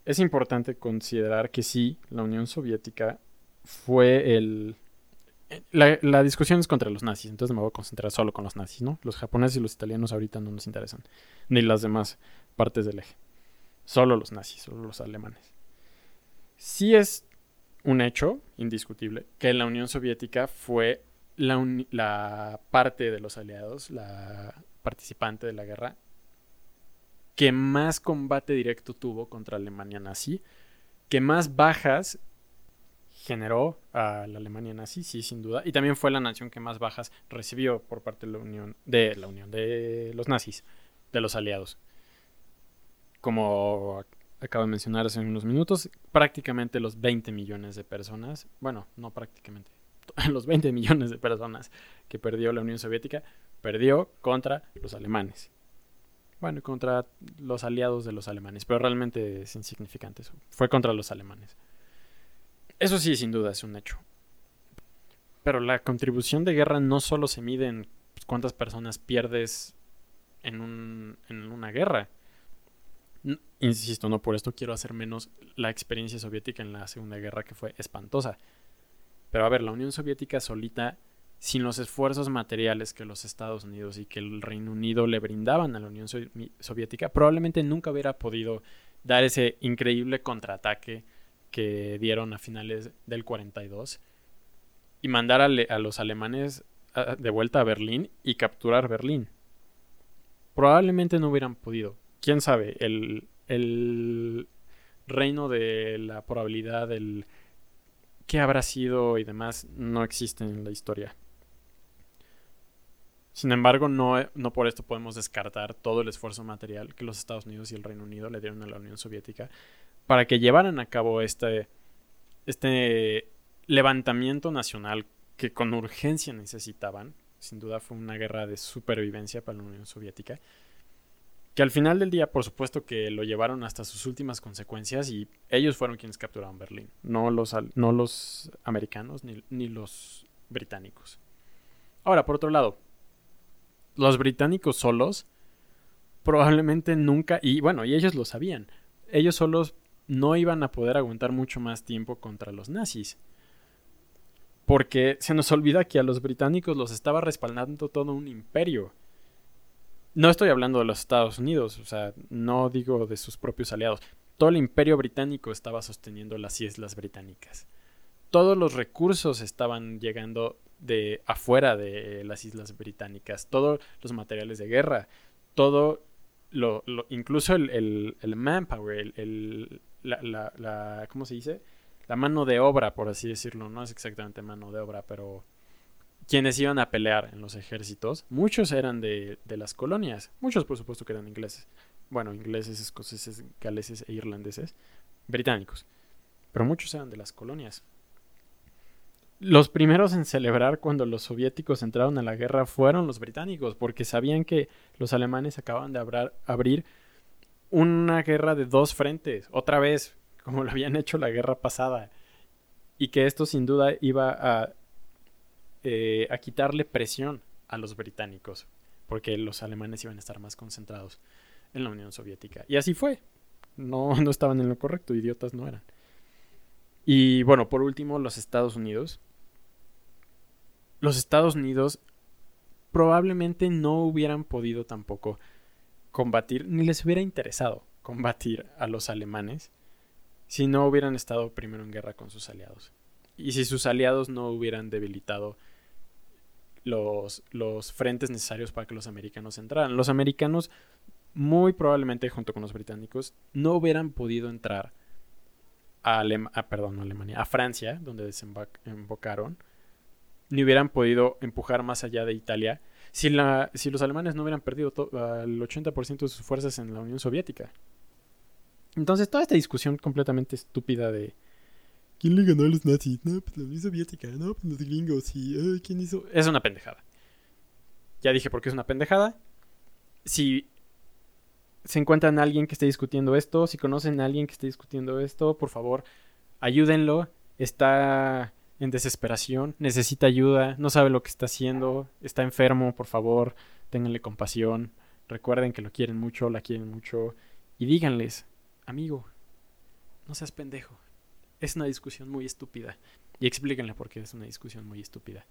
Es importante considerar que sí, la Unión Soviética fue el... La, la, discusión es contra los nazis, entonces me voy a concentrar solo con los nazis, ¿no? Los japoneses y los italianos ahorita no nos interesan, ni las demás partes del eje. Solo los nazis, solo los alemanes. Sí es un hecho indiscutible que la Unión Soviética fue la, la parte de los aliados, la participante de la guerra, que más combate directo tuvo contra Alemania nazi, que más bajas generó a la Alemania nazi, sí, sin duda, y también fue la nación que más bajas recibió por parte de la Unión de la Unión de los nazis, de los aliados como acabo de mencionar hace unos minutos, prácticamente los 20 millones de personas, bueno, no prácticamente, los 20 millones de personas que perdió la Unión Soviética, perdió contra los alemanes. Bueno, contra los aliados de los alemanes, pero realmente es insignificante eso. Fue contra los alemanes. Eso sí, sin duda, es un hecho. Pero la contribución de guerra no solo se mide en cuántas personas pierdes en, un, en una guerra. Insisto, no por esto quiero hacer menos la experiencia soviética en la Segunda Guerra, que fue espantosa. Pero a ver, la Unión Soviética solita, sin los esfuerzos materiales que los Estados Unidos y que el Reino Unido le brindaban a la Unión Soviética, probablemente nunca hubiera podido dar ese increíble contraataque que dieron a finales del 42 y mandar a, los alemanes de vuelta a Berlín y capturar Berlín. Probablemente no hubieran podido. Quién sabe, el, el reino de la probabilidad, del qué habrá sido y demás, no existe en la historia. Sin embargo, no, no por esto podemos descartar todo el esfuerzo material que los Estados Unidos y el Reino Unido le dieron a la Unión Soviética para que llevaran a cabo este, este levantamiento nacional que con urgencia necesitaban. Sin duda fue una guerra de supervivencia para la Unión Soviética. Que al final del día, por supuesto que lo llevaron hasta sus últimas consecuencias y ellos fueron quienes capturaron Berlín, no los, no los americanos ni, ni los británicos. Ahora, por otro lado, los británicos solos probablemente nunca, y bueno, y ellos lo sabían, ellos solos no iban a poder aguantar mucho más tiempo contra los nazis. Porque se nos olvida que a los británicos los estaba respaldando todo un imperio. No estoy hablando de los Estados Unidos, o sea, no digo de sus propios aliados. Todo el imperio británico estaba sosteniendo las islas británicas. Todos los recursos estaban llegando de afuera de las islas británicas. Todos los materiales de guerra. Todo lo, incluso el, el, manpower, el, la, la, ¿cómo se dice? La mano de obra, por así decirlo, no es exactamente mano de obra, pero quienes iban a pelear en los ejércitos, muchos eran de, de las colonias, muchos por supuesto que eran ingleses, bueno, ingleses, escoceses, galeses e irlandeses, británicos, pero muchos eran de las colonias. Los primeros en celebrar cuando los soviéticos entraron a la guerra fueron los británicos, porque sabían que los alemanes acaban de abrir una guerra de dos frentes, otra vez, como lo habían hecho la guerra pasada, y que esto sin duda iba a, eh, a quitarle presión a los británicos, porque los alemanes iban a estar más concentrados en la Unión Soviética. Y así fue. No, no estaban en lo correcto, idiotas no eran. Y bueno, por último, los Estados Unidos. Los Estados Unidos probablemente no hubieran podido tampoco combatir, ni les hubiera interesado combatir a los alemanes si no hubieran estado primero en guerra con sus aliados. Y si sus aliados no hubieran debilitado los, los frentes necesarios para que los americanos entraran. Los americanos, muy probablemente junto con los británicos, no hubieran podido entrar a, perdón, a Alemania, a Francia, donde desembocaron, ni hubieran podido empujar más allá de Italia si, la, si los alemanes no hubieran perdido el 80% de sus fuerzas en la Unión Soviética. Entonces, toda esta discusión completamente estúpida de ¿quién le ganó a los nazis? No, pues la Unión Soviética, no, pues los gringos y ¿quién hizo? Es una pendejada. Ya dije por qué es una pendejada. Si se encuentran a alguien que esté discutiendo esto, si conocen a alguien que esté discutiendo esto, por favor, ayúdenlo. Está en desesperación, necesita ayuda, no sabe lo que está haciendo, está enfermo, por favor, ténganle compasión, recuerden que lo quieren mucho, la quieren mucho y díganles, amigo, no seas pendejo, es una discusión muy estúpida y explíquenle por qué es una discusión muy estúpida.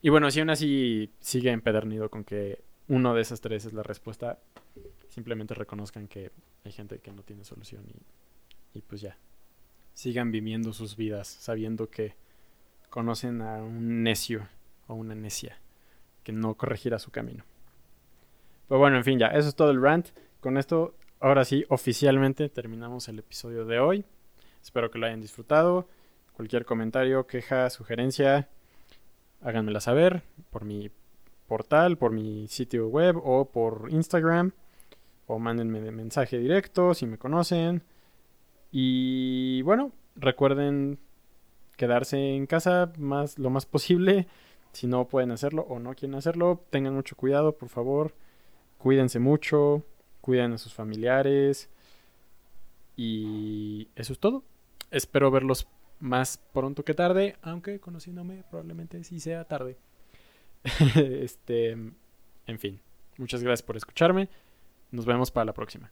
Y bueno, si aún así sigue empedernido con que uno de esas tres es la respuesta, simplemente reconozcan que hay gente que no tiene solución y, y pues ya, sigan viviendo sus vidas sabiendo que conocen a un necio o una necia que no corregirá su camino. Pero bueno, en fin, ya, eso es todo el rant. Con esto, ahora sí, oficialmente terminamos el episodio de hoy. Espero que lo hayan disfrutado. Cualquier comentario, queja, sugerencia, háganmela saber por mi portal, por mi sitio web o por Instagram. O mándenme mensaje directo si me conocen. Y bueno, recuerden quedarse en casa más, lo más posible. Si no pueden hacerlo o no quieren hacerlo, tengan mucho cuidado, por favor. Cuídense mucho. cuiden a sus familiares. Y eso es todo. Espero verlos más pronto que tarde, aunque conociéndome probablemente sí sea tarde. este, en fin, muchas gracias por escucharme. Nos vemos para la próxima.